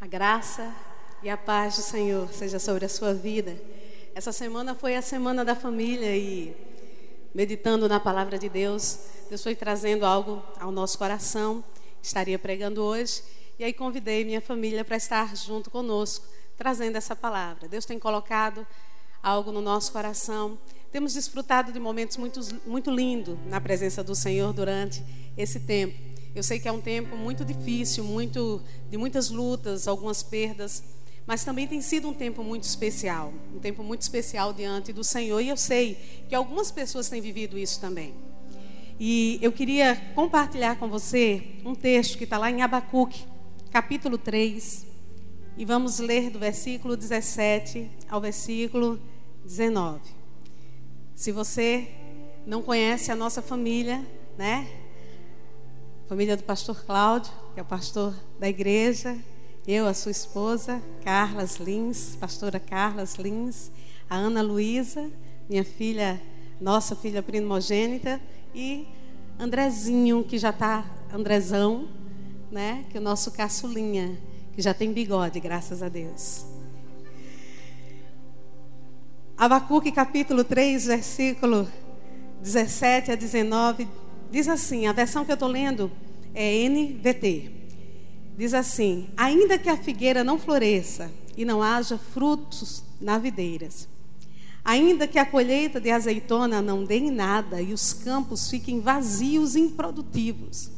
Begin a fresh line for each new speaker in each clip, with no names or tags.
A graça e a paz do Senhor seja sobre a sua vida. Essa semana foi a semana da família e meditando na palavra de Deus, Deus foi trazendo algo ao nosso coração. Estaria pregando hoje e aí convidei minha família para estar junto conosco, trazendo essa palavra. Deus tem colocado algo no nosso coração. Temos desfrutado de momentos muito, muito lindos na presença do Senhor durante esse tempo. Eu sei que é um tempo muito difícil, muito de muitas lutas, algumas perdas, mas também tem sido um tempo muito especial, um tempo muito especial diante do Senhor, e eu sei que algumas pessoas têm vivido isso também. E eu queria compartilhar com você um texto que está lá em Abacuque, capítulo 3, e vamos ler do versículo 17 ao versículo 19. Se você não conhece a nossa família, né? Família do pastor Cláudio, que é o pastor da igreja, eu, a sua esposa, Carlas Lins, pastora Carlas Lins, a Ana Luísa, minha filha, nossa filha primogênita, e Andrezinho, que já está, Andrezão, né? Que é o nosso caçulinha, que já tem bigode, graças a Deus. Abacuque capítulo 3, versículo 17 a 19 Diz assim, a versão que eu estou lendo é NVT. Diz assim: Ainda que a figueira não floresça e não haja frutos na videiras, ainda que a colheita de azeitona não dê em nada e os campos fiquem vazios e improdutivos,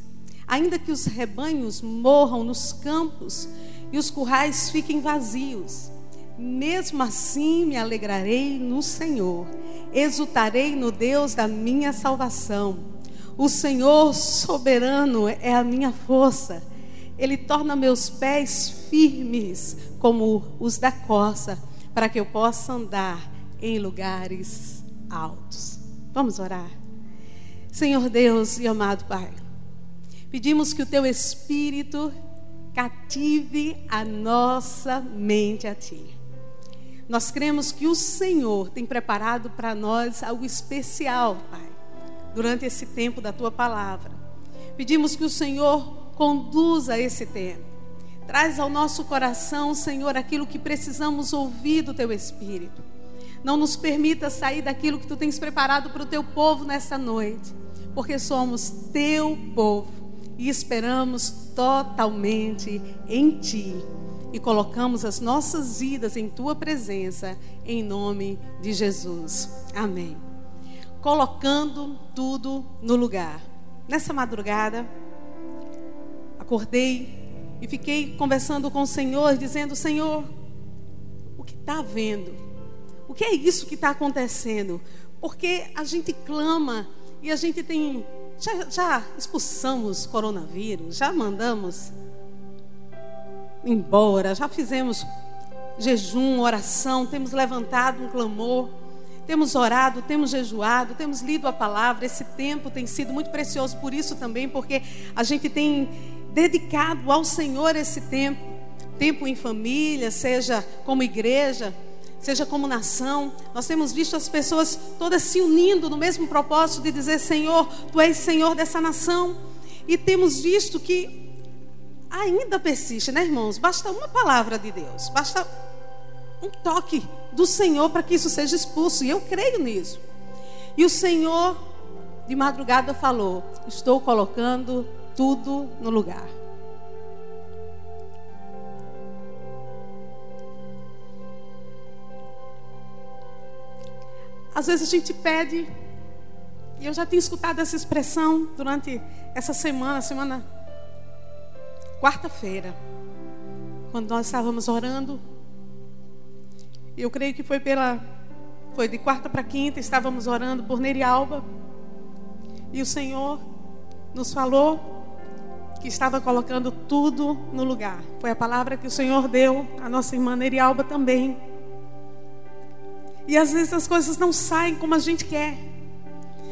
ainda que os rebanhos morram nos campos e os currais fiquem vazios, mesmo assim me alegrarei no Senhor, exultarei no Deus da minha salvação. O Senhor soberano é a minha força. Ele torna meus pés firmes como os da corça, para que eu possa andar em lugares altos. Vamos orar. Senhor Deus e amado Pai, pedimos que o teu Espírito cative a nossa mente a Ti. Nós cremos que o Senhor tem preparado para nós algo especial, Pai durante esse tempo da tua palavra. Pedimos que o Senhor conduza esse tempo. Traz ao nosso coração, Senhor, aquilo que precisamos ouvir do teu Espírito. Não nos permita sair daquilo que tu tens preparado para o teu povo nesta noite, porque somos teu povo e esperamos totalmente em ti e colocamos as nossas vidas em tua presença, em nome de Jesus. Amém colocando tudo no lugar. Nessa madrugada, acordei e fiquei conversando com o Senhor, dizendo: Senhor, o que está vendo? O que é isso que está acontecendo? Porque a gente clama e a gente tem. Já, já expulsamos coronavírus, já mandamos embora, já fizemos jejum, oração, temos levantado um clamor. Temos orado, temos jejuado, temos lido a palavra. Esse tempo tem sido muito precioso por isso também, porque a gente tem dedicado ao Senhor esse tempo tempo em família, seja como igreja, seja como nação. Nós temos visto as pessoas todas se unindo no mesmo propósito de dizer: Senhor, tu és Senhor dessa nação. E temos visto que ainda persiste, né, irmãos? Basta uma palavra de Deus, basta um toque do Senhor para que isso seja expulso. E eu creio nisso. E o Senhor, de madrugada, falou: Estou colocando tudo no lugar. Às vezes a gente pede, e eu já tinha escutado essa expressão durante essa semana, semana quarta-feira, quando nós estávamos orando eu creio que foi pela foi de quarta para quinta, estávamos orando por Nerialba. E o Senhor nos falou que estava colocando tudo no lugar. Foi a palavra que o Senhor deu à nossa irmã Nerialba também. E às vezes as coisas não saem como a gente quer.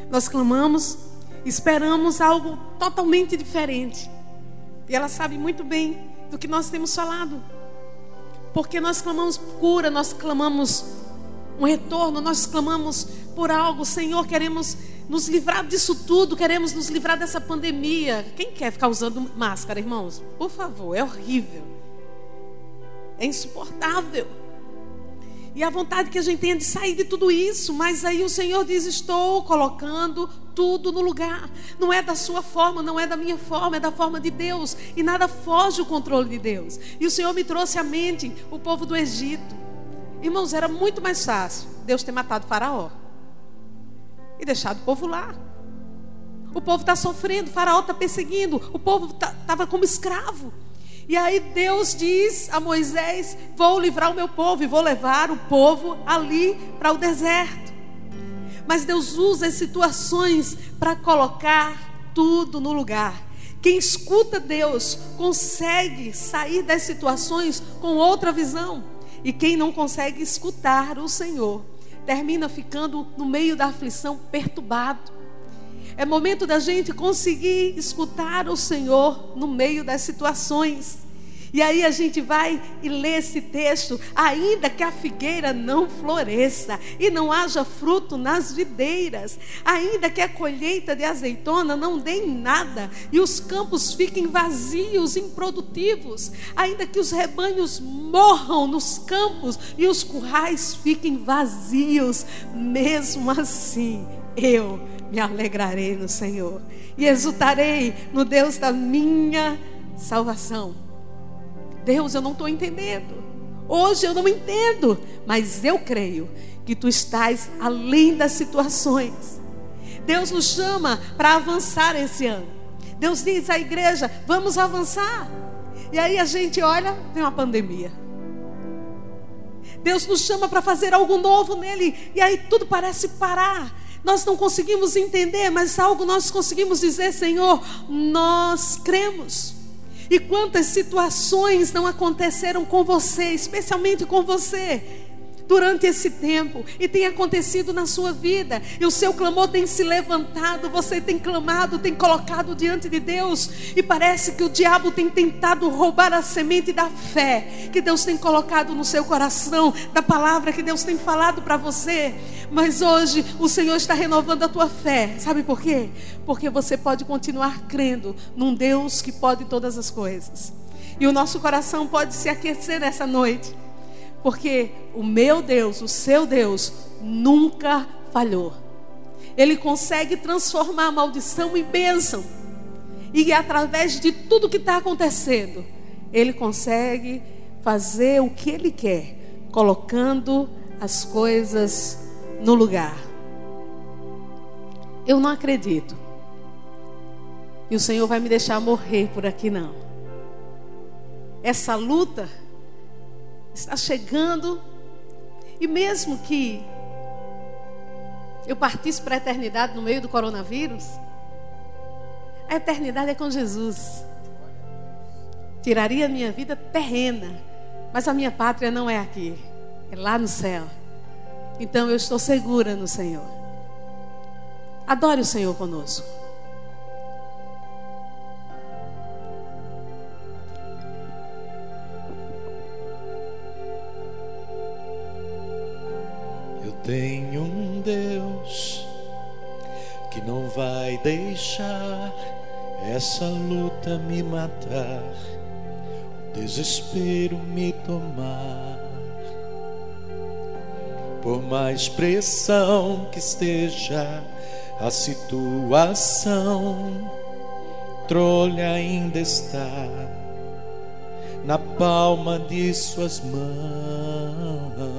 Nós clamamos, esperamos algo totalmente diferente. E ela sabe muito bem do que nós temos falado. Porque nós clamamos cura, nós clamamos um retorno, nós clamamos por algo, Senhor, queremos nos livrar disso tudo, queremos nos livrar dessa pandemia. Quem quer ficar usando máscara, irmãos? Por favor, é horrível. é insuportável. E a vontade que a gente tem é de sair de tudo isso, mas aí o Senhor diz: Estou colocando tudo no lugar. Não é da sua forma, não é da minha forma, é da forma de Deus. E nada foge o controle de Deus. E o Senhor me trouxe à mente o povo do Egito. Irmãos, era muito mais fácil Deus ter matado Faraó e deixado o povo lá. O povo está sofrendo, Faraó está perseguindo, o povo estava tá, como escravo. E aí Deus diz a Moisés: Vou livrar o meu povo e vou levar o povo ali para o deserto. Mas Deus usa as situações para colocar tudo no lugar. Quem escuta Deus consegue sair das situações com outra visão. E quem não consegue escutar o Senhor termina ficando no meio da aflição perturbado. É momento da gente conseguir escutar o Senhor no meio das situações. E aí a gente vai e lê esse texto, ainda que a figueira não floresça e não haja fruto nas videiras, ainda que a colheita de azeitona não dê em nada e os campos fiquem vazios, improdutivos, ainda que os rebanhos morram nos campos e os currais fiquem vazios, mesmo assim eu me alegrarei no Senhor e exultarei no Deus da minha salvação. Deus, eu não estou entendendo. Hoje eu não entendo, mas eu creio que tu estás além das situações. Deus nos chama para avançar esse ano. Deus diz à igreja: vamos avançar. E aí a gente olha, tem uma pandemia. Deus nos chama para fazer algo novo nele, e aí tudo parece parar. Nós não conseguimos entender, mas algo nós conseguimos dizer, Senhor, nós cremos. E quantas situações não aconteceram com você, especialmente com você, durante esse tempo e tem acontecido na sua vida, e o seu clamor tem se levantado, você tem clamado, tem colocado diante de Deus, e parece que o diabo tem tentado roubar a semente da fé que Deus tem colocado no seu coração, da palavra que Deus tem falado para você. Mas hoje o Senhor está renovando a tua fé, sabe por quê? Porque você pode continuar crendo num Deus que pode todas as coisas. E o nosso coração pode se aquecer nessa noite porque o meu Deus, o seu Deus, nunca falhou. Ele consegue transformar a maldição em bênção. E através de tudo que está acontecendo, ele consegue fazer o que ele quer, colocando as coisas no lugar. Eu não acredito. E o Senhor vai me deixar morrer por aqui, não. Essa luta está chegando. E mesmo que eu partisse para a eternidade no meio do coronavírus, a eternidade é com Jesus. Tiraria a minha vida terrena, mas a minha pátria não é aqui, é lá no céu. Então eu estou segura no Senhor. Adore o Senhor conosco.
Tenho um Deus que não vai deixar essa luta me matar, o desespero me tomar. Por mais pressão que esteja a situação, trolha ainda está na palma de suas mãos.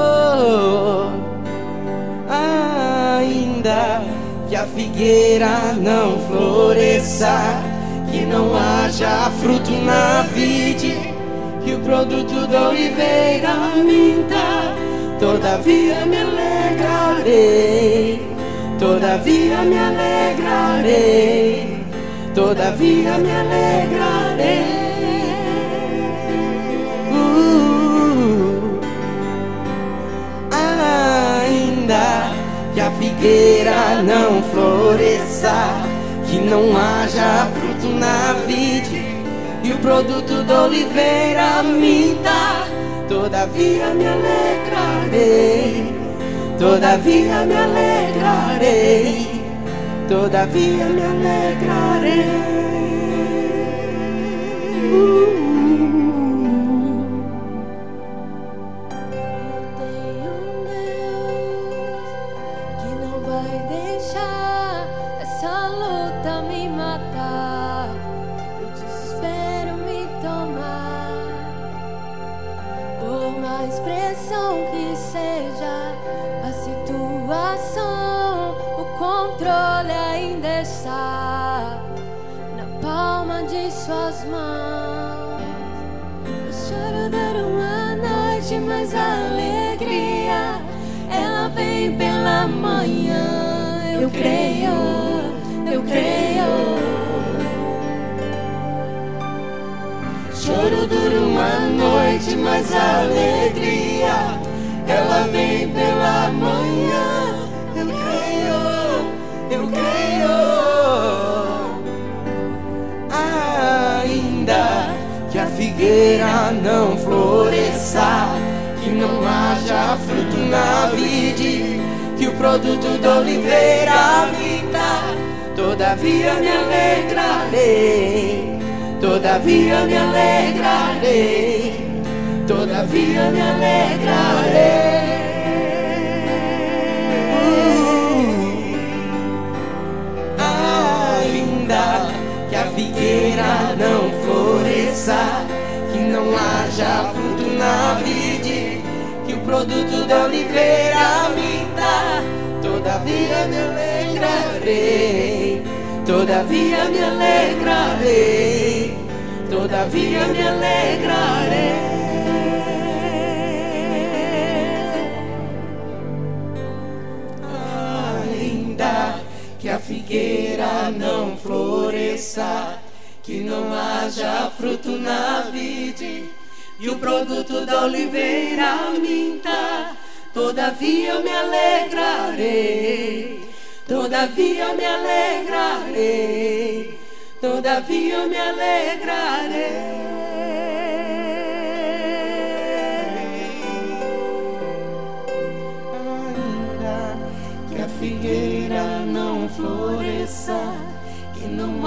Figueira não floresça, que não haja fruto na vide, que o produto da oliveira minta, todavia me alegrarei, todavia me alegrarei, todavia me alegrarei. Que a figueira não floresça, que não haja fruto na vide e o produto da oliveira minta. Todavia me alegrarei, todavia me alegrarei, todavia me alegrarei. Uh.
Por mais pressão que seja a situação, o controle ainda está na palma de suas mãos. O choro dura uma noite, mas a alegria ela vem pela manhã. Eu creio,
noite, mas a alegria ela vem pela manhã. Eu creio, eu creio. Ainda que a figueira não floresça, que não haja fruto na vide, que o produto da oliveira minta, todavia me alegrarei. Todavia me alegrarei, todavia me alegrarei. Ainda que a figueira não floresça, que não haja fruto na vide, que o produto da oliveira minta, todavia me alegrarei. Todavia me alegrarei, todavia me alegrarei. Figueira não floresça, que não haja fruto na vide, e o produto da oliveira minta, todavia me alegrarei. Todavia me alegrarei, todavia me alegrarei.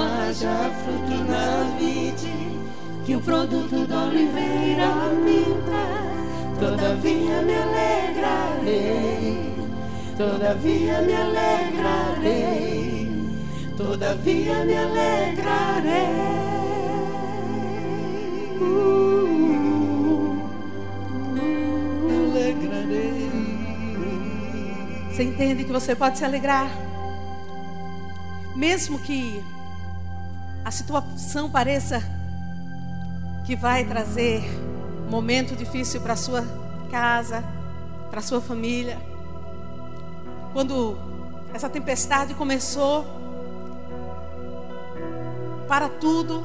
Haja fruto na vide, que o produto da oliveira minta, todavia me alegrarei. Todavia me alegrarei, todavia me alegrarei. Alegrarei.
Você entende que você pode se alegrar? Mesmo que situação pareça que vai trazer momento difícil para sua casa, para sua família. Quando essa tempestade começou, para tudo,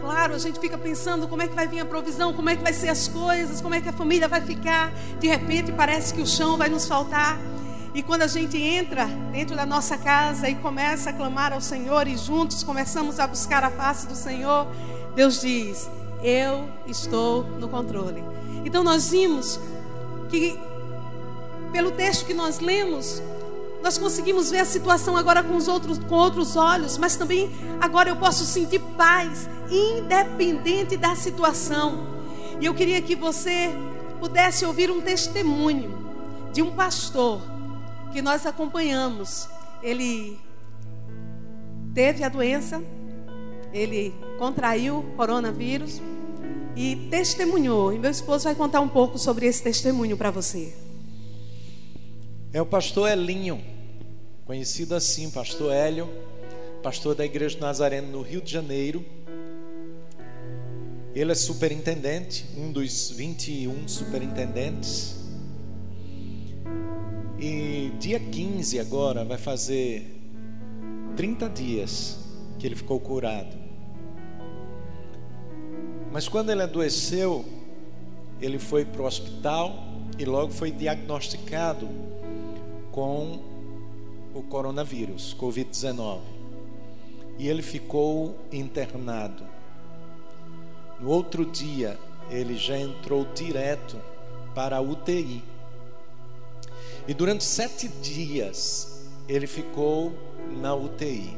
claro, a gente fica pensando como é que vai vir a provisão, como é que vai ser as coisas, como é que a família vai ficar. De repente parece que o chão vai nos faltar. E quando a gente entra dentro da nossa casa e começa a clamar ao Senhor e juntos começamos a buscar a face do Senhor, Deus diz: Eu estou no controle. Então nós vimos que, pelo texto que nós lemos, nós conseguimos ver a situação agora com, os outros, com outros olhos, mas também agora eu posso sentir paz, independente da situação. E eu queria que você pudesse ouvir um testemunho de um pastor que nós acompanhamos. Ele teve a doença, ele contraiu coronavírus e testemunhou. E meu esposo vai contar um pouco sobre esse testemunho para você.
É o pastor Elinho, conhecido assim, pastor Hélio, pastor da Igreja Nazareno no Rio de Janeiro. Ele é superintendente, um dos 21 superintendentes. E dia 15 agora vai fazer 30 dias que ele ficou curado. Mas quando ele adoeceu, ele foi para o hospital e logo foi diagnosticado com o coronavírus, Covid-19. E ele ficou internado. No outro dia, ele já entrou direto para a UTI. E durante sete dias, ele ficou na UTI.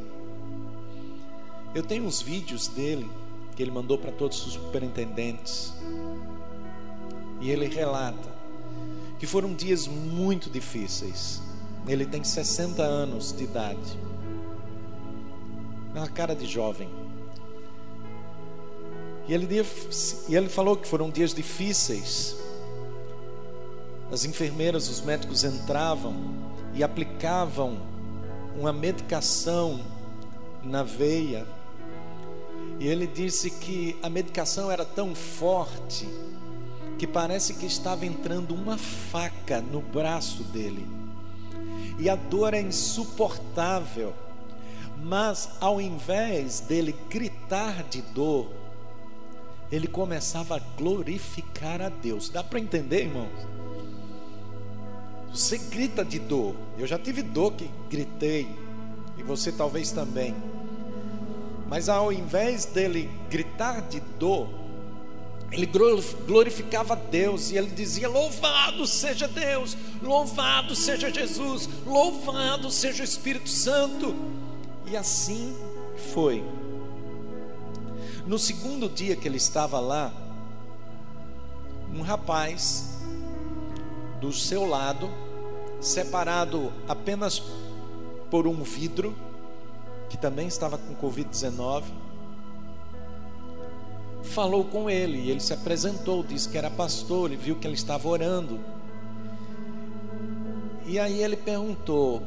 Eu tenho uns vídeos dele que ele mandou para todos os superintendentes. E ele relata que foram dias muito difíceis. Ele tem 60 anos de idade. Uma cara de jovem. E ele, e ele falou que foram dias difíceis. As enfermeiras, os médicos entravam e aplicavam uma medicação na veia. E ele disse que a medicação era tão forte que parece que estava entrando uma faca no braço dele. E a dor é insuportável. Mas ao invés dele gritar de dor, ele começava a glorificar a Deus. Dá para entender, irmãos? Você grita de dor. Eu já tive dor que gritei, e você talvez também. Mas ao invés dele gritar de dor, ele glorificava Deus e ele dizia: Louvado seja Deus, louvado seja Jesus, louvado seja o Espírito Santo. E assim foi. No segundo dia que ele estava lá, um rapaz do seu lado, separado apenas por um vidro, que também estava com Covid-19, falou com ele, ele se apresentou, disse que era pastor, e viu que ele estava orando. E aí ele perguntou: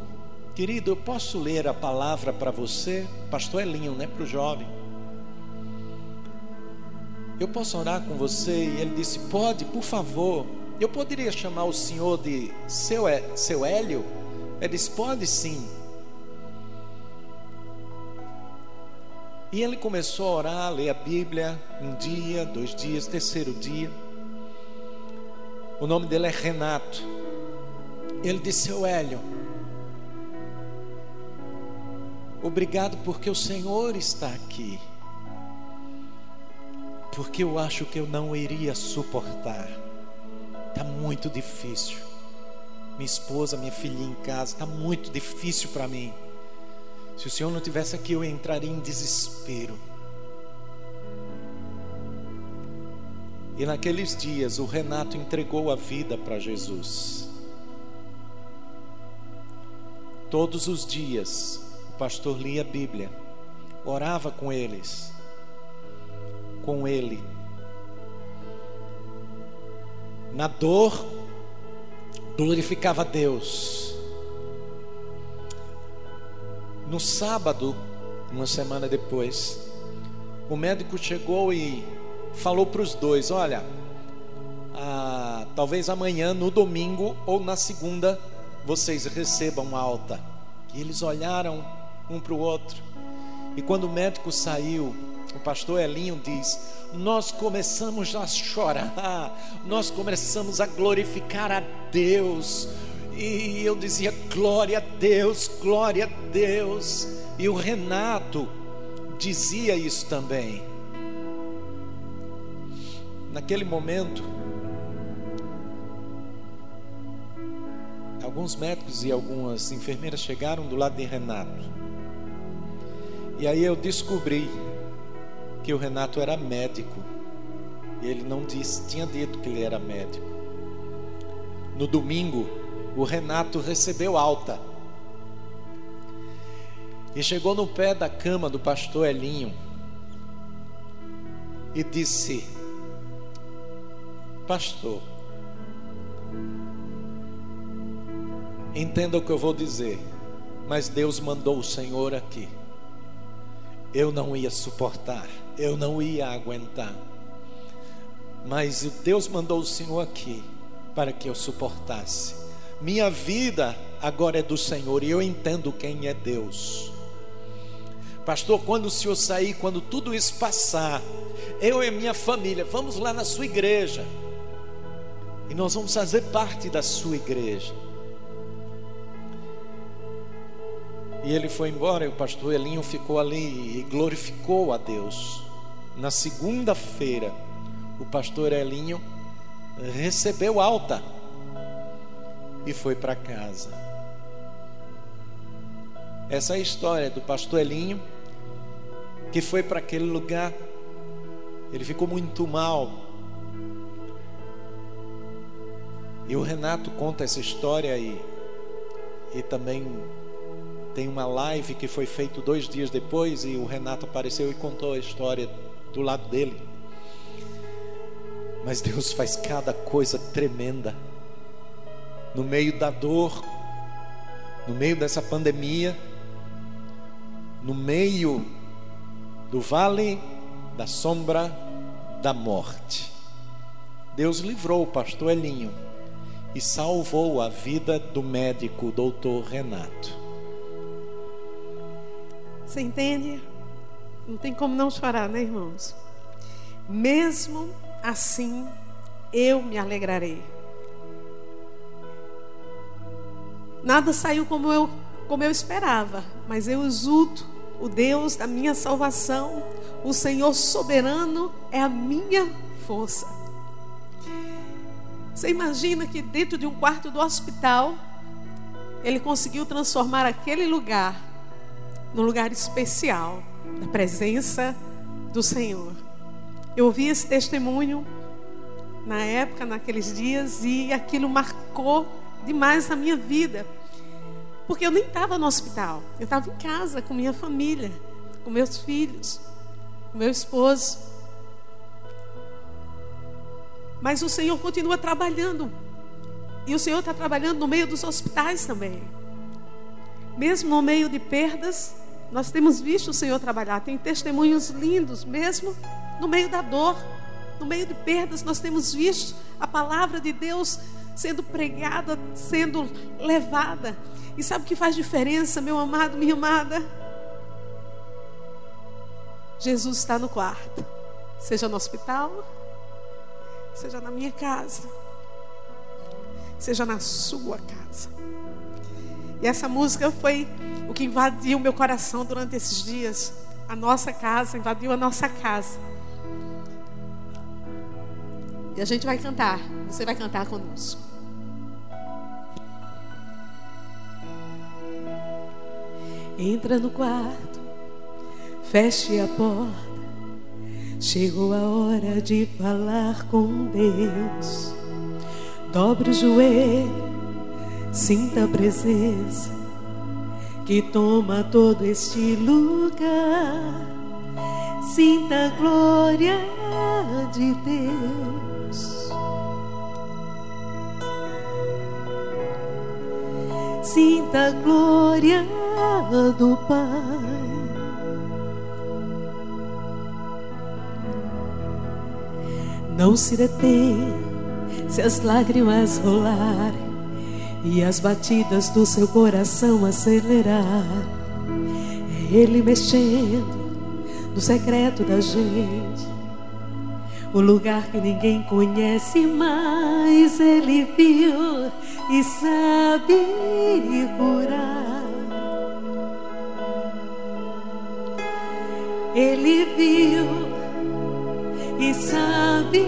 Querido, eu posso ler a palavra para você? Pastor Elinho, né? Para o jovem. Eu posso orar com você? E ele disse: Pode, por favor. Eu poderia chamar o senhor de seu, seu Hélio? Ele disse: Pode sim. E ele começou a orar, a ler a Bíblia, um dia, dois dias, terceiro dia. O nome dele é Renato. Ele disse: Seu Hélio, obrigado porque o Senhor está aqui. Porque eu acho que eu não iria suportar. Está muito difícil. Minha esposa, minha filhinha em casa, está muito difícil para mim. Se o Senhor não tivesse aqui, eu entraria em desespero. E naqueles dias, o Renato entregou a vida para Jesus. Todos os dias, o pastor lia a Bíblia, orava com eles, com ele. Na dor, glorificava Deus no sábado, uma semana depois, o médico chegou e falou para os dois: Olha, ah, talvez amanhã, no domingo ou na segunda, vocês recebam alta. E eles olharam um para o outro. E quando o médico saiu, o pastor Elinho diz: Nós começamos a chorar, nós começamos a glorificar a Deus, e eu dizia: glória a Deus, glória a Deus. E o Renato dizia isso também. Naquele momento, alguns médicos e algumas enfermeiras chegaram do lado de Renato. E aí eu descobri que o Renato era médico. E ele não disse, tinha dito que ele era médico. No domingo, o Renato recebeu alta. E chegou no pé da cama do pastor Elinho e disse: Pastor, entenda o que eu vou dizer. Mas Deus mandou o Senhor aqui. Eu não ia suportar, eu não ia aguentar. Mas Deus mandou o Senhor aqui para que eu suportasse. Minha vida agora é do Senhor e eu entendo quem é Deus. Pastor, quando o senhor sair, quando tudo isso passar, eu e minha família, vamos lá na sua igreja. E nós vamos fazer parte da sua igreja. E ele foi embora e o pastor Elinho ficou ali e glorificou a Deus. Na segunda-feira, o pastor Elinho recebeu alta e foi para casa. Essa é a história do pastor Elinho que foi para aquele lugar. Ele ficou muito mal. E o Renato conta essa história e, e também tem uma live que foi feita dois dias depois e o Renato apareceu e contou a história do lado dele. Mas Deus faz cada coisa tremenda. No meio da dor, no meio dessa pandemia, no meio do vale da sombra da morte. Deus livrou o pastor Elinho e salvou a vida do médico doutor Renato.
Você entende? Não tem como não chorar, né, irmãos? Mesmo assim, eu me alegrarei. Nada saiu como eu, como eu esperava, mas eu exulto o Deus da minha salvação, o Senhor soberano é a minha força. Você imagina que dentro de um quarto do hospital, ele conseguiu transformar aquele lugar num lugar especial da presença do Senhor. Eu ouvi esse testemunho na época, naqueles dias, e aquilo marcou demais a minha vida. Porque eu nem estava no hospital. Eu estava em casa com minha família, com meus filhos, com meu esposo. Mas o Senhor continua trabalhando. E o Senhor está trabalhando no meio dos hospitais também. Mesmo no meio de perdas, nós temos visto o Senhor trabalhar. Tem testemunhos lindos, mesmo no meio da dor, no meio de perdas, nós temos visto a palavra de Deus sendo pregada, sendo levada. E sabe o que faz diferença, meu amado, minha amada? Jesus está no quarto, seja no hospital, seja na minha casa, seja na sua casa. E essa música foi o que invadiu meu coração durante esses dias. A nossa casa, invadiu a nossa casa. E a gente vai cantar. Você vai cantar conosco. Entra no quarto, feche a porta. Chegou a hora de falar com Deus. Dobre o joelho, sinta a presença que toma todo este lugar. Sinta a glória de Deus. Sinta a glória do Pai. Não se detenha se as lágrimas rolarem e as batidas do seu coração acelerar. É Ele mexendo no secreto da gente, o lugar que ninguém conhece, mas Ele viu e sabe curar. Ele viu e sabe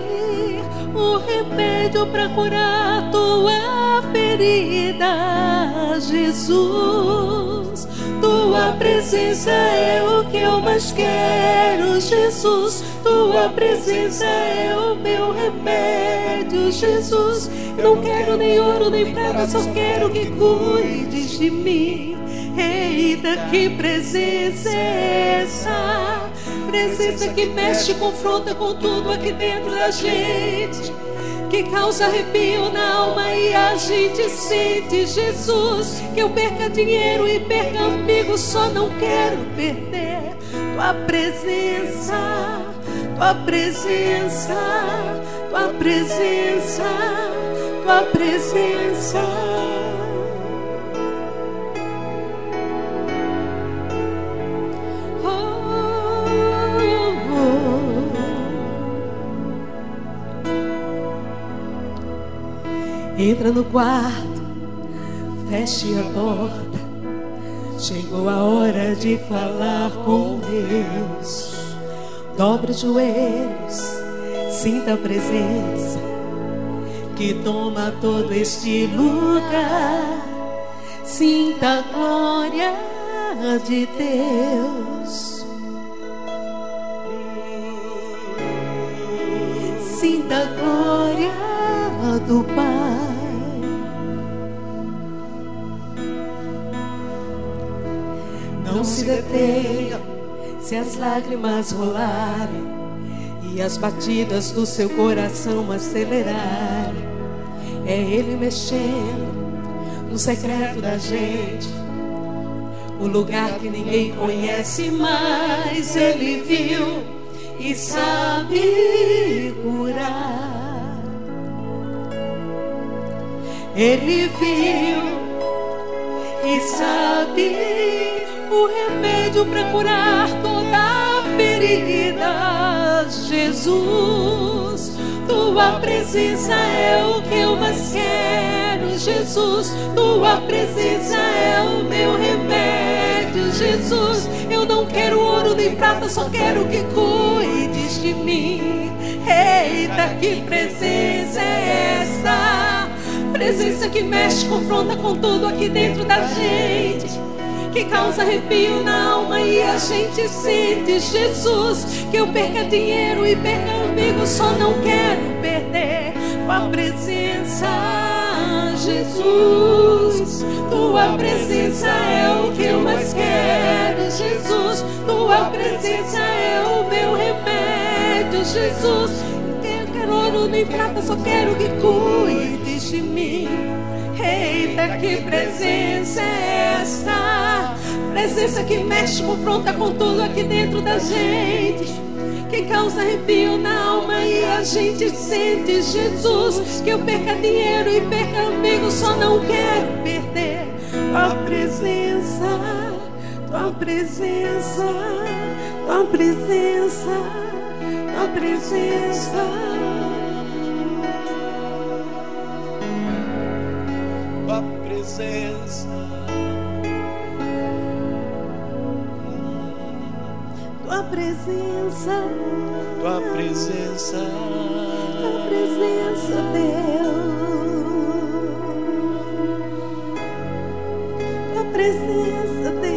o remédio para curar tua ferida, Jesus. Tua presença é o que eu mais quero, Jesus. Tua presença é o meu remédio, Jesus. Não quero nem ouro nem prata, só quero que cuides de mim. Eita, que presença é essa? Presença que mexe, confronta com tudo aqui dentro da gente. Que causa arrepio na alma e a gente sente Jesus. Que eu perca dinheiro e perca amigos, só não quero perder tua presença, tua presença, tua presença, tua presença. Entra no quarto, feche a porta. Chegou a hora de falar com Deus. Dobre os joelhos, sinta a presença que toma todo este lugar. Sinta a glória de Deus. Sinta a glória do Pai. Detenha se as lágrimas rolarem e as batidas do seu coração acelerarem. É Ele mexendo no secreto da gente, o lugar que ninguém conhece, mas Ele viu e sabe curar. Ele viu e sabe o remédio para curar toda ferida. Jesus, tua presença é o que eu mais quero. Jesus, tua presença é o meu remédio. Jesus, eu não quero ouro nem prata, só quero que cuides de mim. Eita, que presença é essa? Presença que mexe, confronta com tudo aqui dentro da gente que causa arrepio na alma e a gente sente Jesus. Que eu perca dinheiro e perca amigos, só não quero perder tua presença, Jesus. Tua presença é o que eu mais quero, Jesus. Tua presença é o meu remédio, Jesus. Eu quero ouro nem prata, só quero que cuides de mim. Eita, que presença é essa? Presença que mexe, confronta com tudo aqui dentro da gente. Que causa arrepio na alma e a gente sente Jesus. Que eu perca dinheiro e perca amigos, só não quero perder tua presença, tua presença, tua presença, tua presença.
presença.
Tua presença.
Tua presença.
Tua presença, Deus. Tua presença, Deus.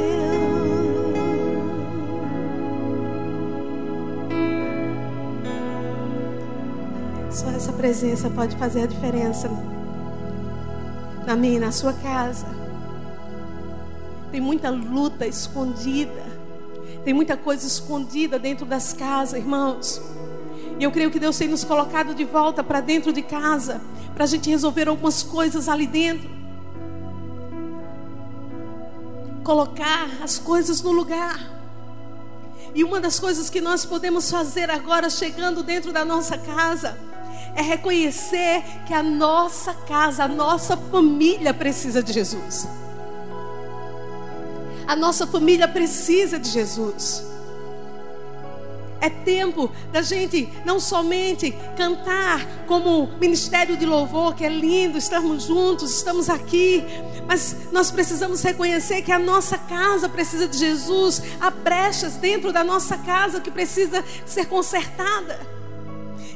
Só essa presença pode fazer a diferença na minha, na sua casa. Tem muita luta escondida. Tem muita coisa escondida dentro das casas, irmãos. E eu creio que Deus tem nos colocado de volta para dentro de casa, para a gente resolver algumas coisas ali dentro. Colocar as coisas no lugar. E uma das coisas que nós podemos fazer agora, chegando dentro da nossa casa, é reconhecer que a nossa casa, a nossa família precisa de Jesus. A nossa família precisa de Jesus. É tempo da gente não somente cantar como ministério de louvor, que é lindo, estamos juntos, estamos aqui, mas nós precisamos reconhecer que a nossa casa precisa de Jesus. Há brechas dentro da nossa casa que precisa ser consertada.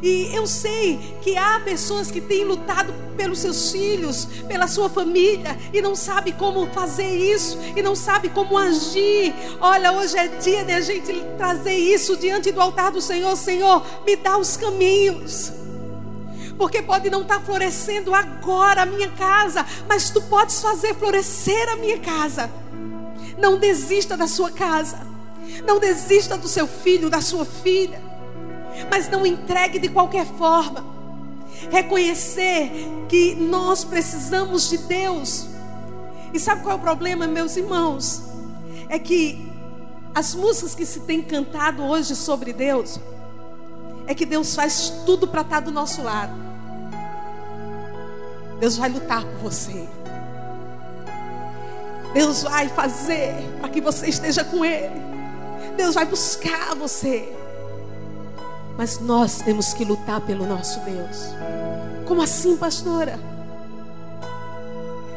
E eu sei que há pessoas que têm lutado pelos seus filhos, pela sua família, e não sabe como fazer isso, e não sabe como agir. Olha, hoje é dia de a gente trazer isso diante do altar do Senhor. Senhor, me dá os caminhos porque pode não estar florescendo agora a minha casa, mas tu podes fazer florescer a minha casa. Não desista da sua casa, não desista do seu filho, da sua filha mas não entregue de qualquer forma. reconhecer que nós precisamos de Deus. E sabe qual é o problema, meus irmãos? É que as músicas que se tem cantado hoje sobre Deus, é que Deus faz tudo para estar do nosso lado. Deus vai lutar por você. Deus vai fazer para que você esteja com Ele. Deus vai buscar você. Mas nós temos que lutar pelo nosso Deus. Como assim, pastora?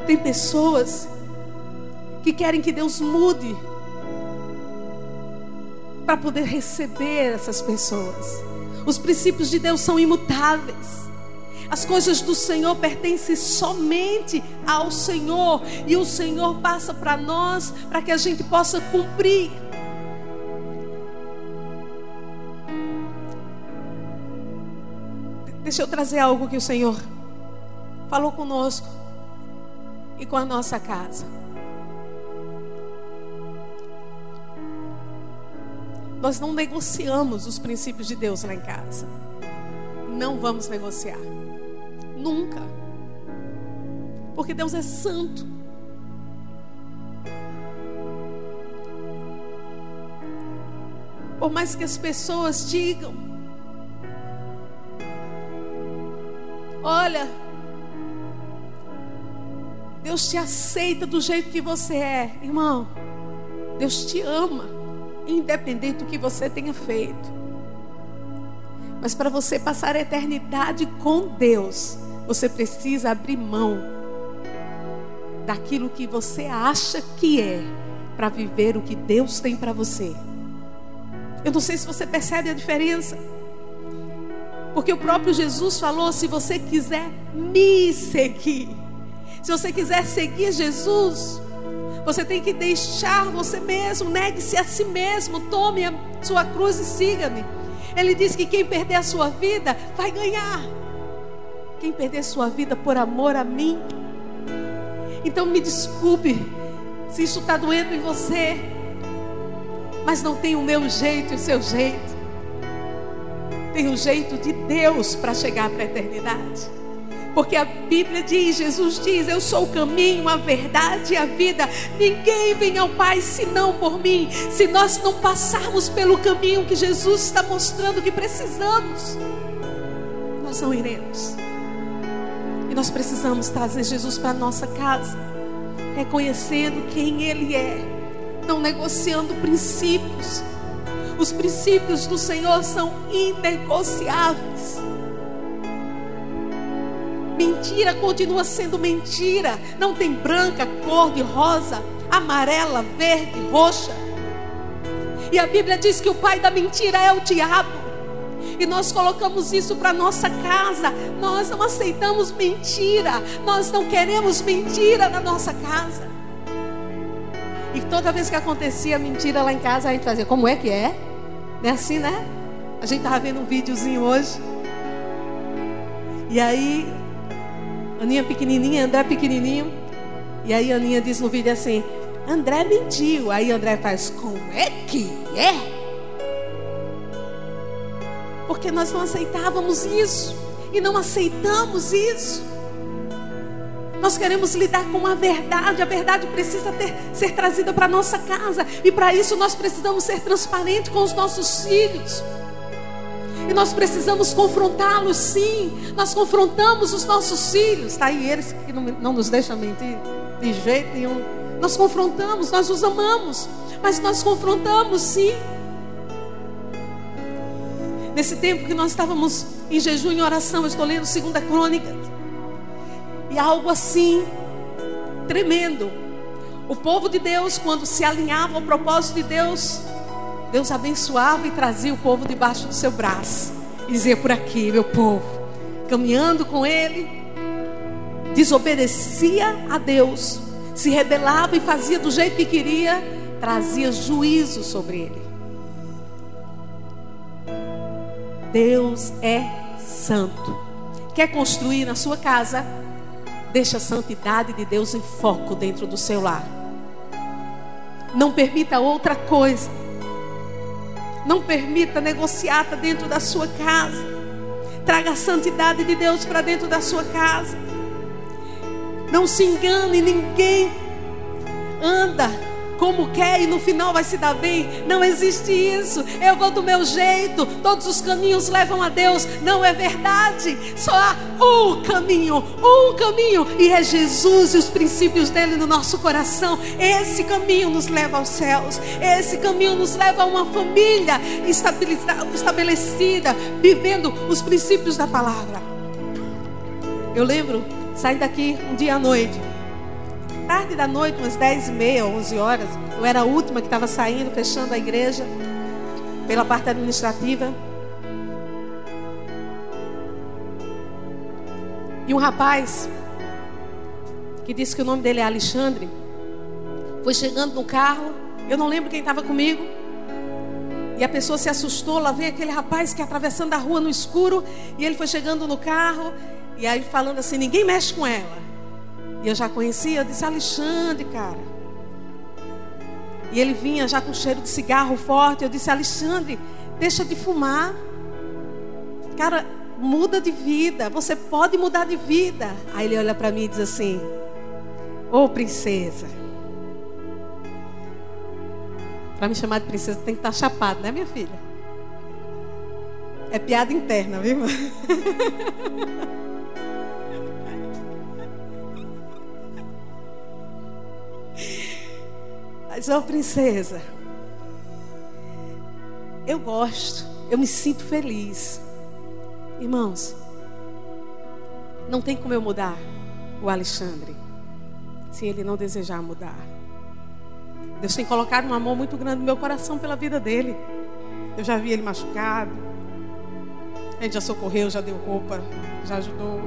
Tem pessoas que querem que Deus mude para poder receber essas pessoas. Os princípios de Deus são imutáveis. As coisas do Senhor pertencem somente ao Senhor. E o Senhor passa para nós para que a gente possa cumprir. Deixa eu trazer algo que o Senhor falou conosco e com a nossa casa. Nós não negociamos os princípios de Deus lá em casa. Não vamos negociar. Nunca. Porque Deus é santo. Por mais que as pessoas digam, olha, Deus te aceita do jeito que você é, irmão. Deus te ama, independente do que você tenha feito. Mas para você passar a eternidade com Deus, você precisa abrir mão daquilo que você acha que é para viver o que Deus tem para você. Eu não sei se você percebe a diferença. Porque o próprio Jesus falou: se você quiser me seguir, se você quiser seguir Jesus, você tem que deixar você mesmo, negue-se a si mesmo, tome a sua cruz e siga-me. Ele diz que quem perder a sua vida vai ganhar. Quem perder sua vida por amor a mim. Então me desculpe se isso está doendo em você. Mas não tem o meu jeito e o seu jeito. Tem o jeito de Deus para chegar para a eternidade. Porque a Bíblia diz, Jesus diz: Eu sou o caminho, a verdade e a vida. Ninguém vem ao Pai senão por mim. Se nós não passarmos pelo caminho que Jesus está mostrando que precisamos, nós não iremos. E nós precisamos trazer Jesus para a nossa casa, reconhecendo quem Ele é, não negociando princípios. Os princípios do Senhor são inegociáveis. Mentira continua sendo mentira. Não tem branca, cor de rosa, amarela, verde, roxa. E a Bíblia diz que o pai da mentira é o diabo. E nós colocamos isso para nossa casa. Nós não aceitamos mentira. Nós não queremos mentira na nossa casa. E toda vez que acontecia mentira lá em casa, a gente fazia, como é que é? Não é assim, né? A gente estava vendo um videozinho hoje. E aí Aninha pequenininha, André pequenininho. E aí Aninha diz no vídeo assim: André mentiu. Aí André faz: Como é que é? Porque nós não aceitávamos isso. E não aceitamos isso. Nós queremos lidar com a verdade. A verdade precisa ter, ser trazida para nossa casa. E para isso nós precisamos ser transparentes com os nossos filhos. E nós precisamos confrontá-los, sim. Nós confrontamos os nossos filhos. Está aí eles que não, não nos deixam mentir de jeito nenhum. Nós confrontamos, nós os amamos. Mas nós confrontamos, sim. Nesse tempo que nós estávamos em jejum e oração, eu estou lendo Segunda Crônica. E algo assim, tremendo. O povo de Deus, quando se alinhava ao propósito de Deus, Deus abençoava e trazia o povo debaixo do seu braço. E dizia por aqui, meu povo, caminhando com ele, desobedecia a Deus, se rebelava e fazia do jeito que queria, trazia juízo sobre ele. Deus é santo. Quer construir na sua casa? Deixa a santidade de Deus em foco dentro do seu lar. Não permita outra coisa não permita negociata dentro da sua casa. Traga a santidade de Deus para dentro da sua casa. Não se engane, ninguém anda como quer e no final vai se dar bem. Não existe isso. Eu vou do meu jeito, todos os caminhos levam a Deus. Não é verdade. Só há um caminho, um caminho, e é Jesus e os princípios dele no nosso coração. Esse caminho nos leva aos céus. Esse caminho nos leva a uma família estabelecida, vivendo os princípios da palavra. Eu lembro, saí daqui um dia à noite tarde da noite, umas 10 e meia, 11 horas. Eu era a última que estava saindo, fechando a igreja pela parte administrativa. E um rapaz, que disse que o nome dele é Alexandre, foi chegando no carro. Eu não lembro quem estava comigo. E a pessoa se assustou. Lá veio aquele rapaz que atravessando a rua no escuro. E ele foi chegando no carro. E aí falando assim: ninguém mexe com ela. E eu já conhecia, eu disse, Alexandre, cara. E ele vinha já com cheiro de cigarro forte. Eu disse, Alexandre, deixa de fumar. Cara, muda de vida. Você pode mudar de vida. Aí ele olha para mim e diz assim: Ô oh, princesa. Para me chamar de princesa tem que estar tá chapado, né, minha filha? É piada interna, viu? Mas, ó, oh, princesa, eu gosto, eu me sinto feliz. Irmãos, não tem como eu mudar o Alexandre se ele não desejar mudar. Deus tem colocado um amor muito grande no meu coração pela vida dele. Eu já vi ele machucado. A gente já socorreu, já deu roupa, já ajudou.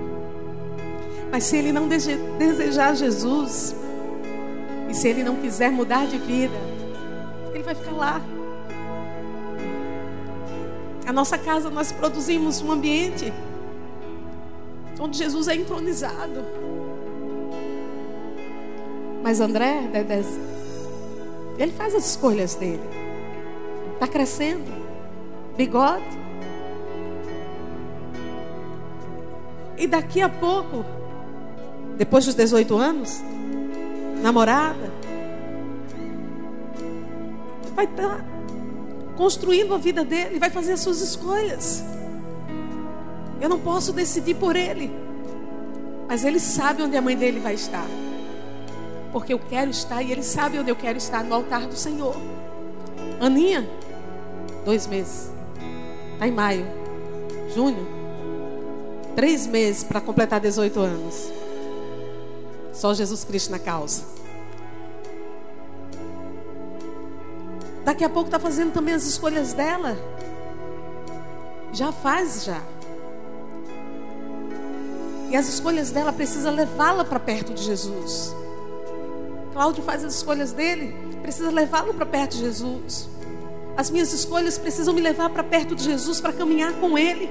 Mas se ele não desejar Jesus, e se ele não quiser mudar de vida, ele vai ficar lá. A nossa casa nós produzimos um ambiente onde Jesus é entronizado. Mas André, ele faz as escolhas dele. Está crescendo. Bigode. E daqui a pouco, depois dos 18 anos, namorada, vai estar tá construindo a vida dele, vai fazer as suas escolhas. Eu não posso decidir por ele, mas ele sabe onde a mãe dele vai estar, porque eu quero estar e ele sabe onde eu quero estar no altar do Senhor. Aninha, dois meses, está em maio, junho, três meses para completar 18 anos. Só Jesus Cristo na causa. Daqui a pouco está fazendo também as escolhas dela. Já faz já. E as escolhas dela precisa levá-la para perto de Jesus. Cláudio faz as escolhas dele, precisa levá-lo para perto de Jesus. As minhas escolhas precisam me levar para perto de Jesus para caminhar com ele.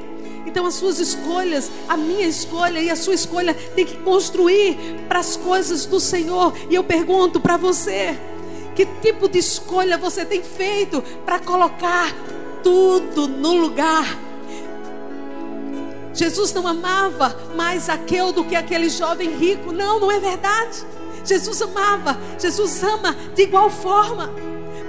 Então as suas escolhas, a minha escolha e a sua escolha tem que construir para as coisas do Senhor. E eu pergunto para você, que tipo de escolha você tem feito para colocar tudo no lugar? Jesus não amava mais aquele do que aquele jovem rico. Não, não é verdade. Jesus amava, Jesus ama de igual forma.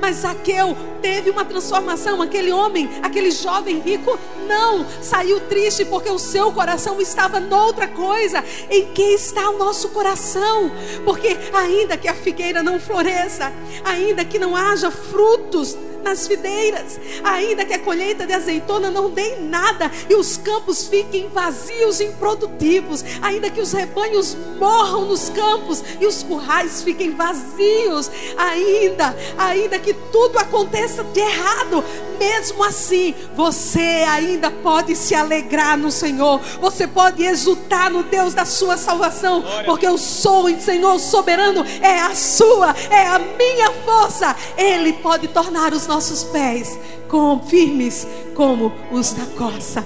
Mas Zaqueu teve uma transformação. Aquele homem, aquele jovem rico, não saiu triste porque o seu coração estava noutra coisa. Em que está o nosso coração? Porque ainda que a figueira não floresça, ainda que não haja frutos nas videiras, ainda que a colheita de azeitona não dê nada e os campos fiquem vazios e improdutivos, ainda que os rebanhos morram nos campos e os currais fiquem vazios, ainda, ainda que tudo aconteça de errado, mesmo assim, você ainda pode se alegrar no Senhor, você pode exultar no Deus da sua salvação, porque eu sou o Senhor soberano, é a sua, é a minha força, Ele pode tornar os nossos pés com, firmes como os da coça.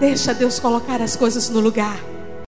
Deixa Deus colocar as coisas no lugar.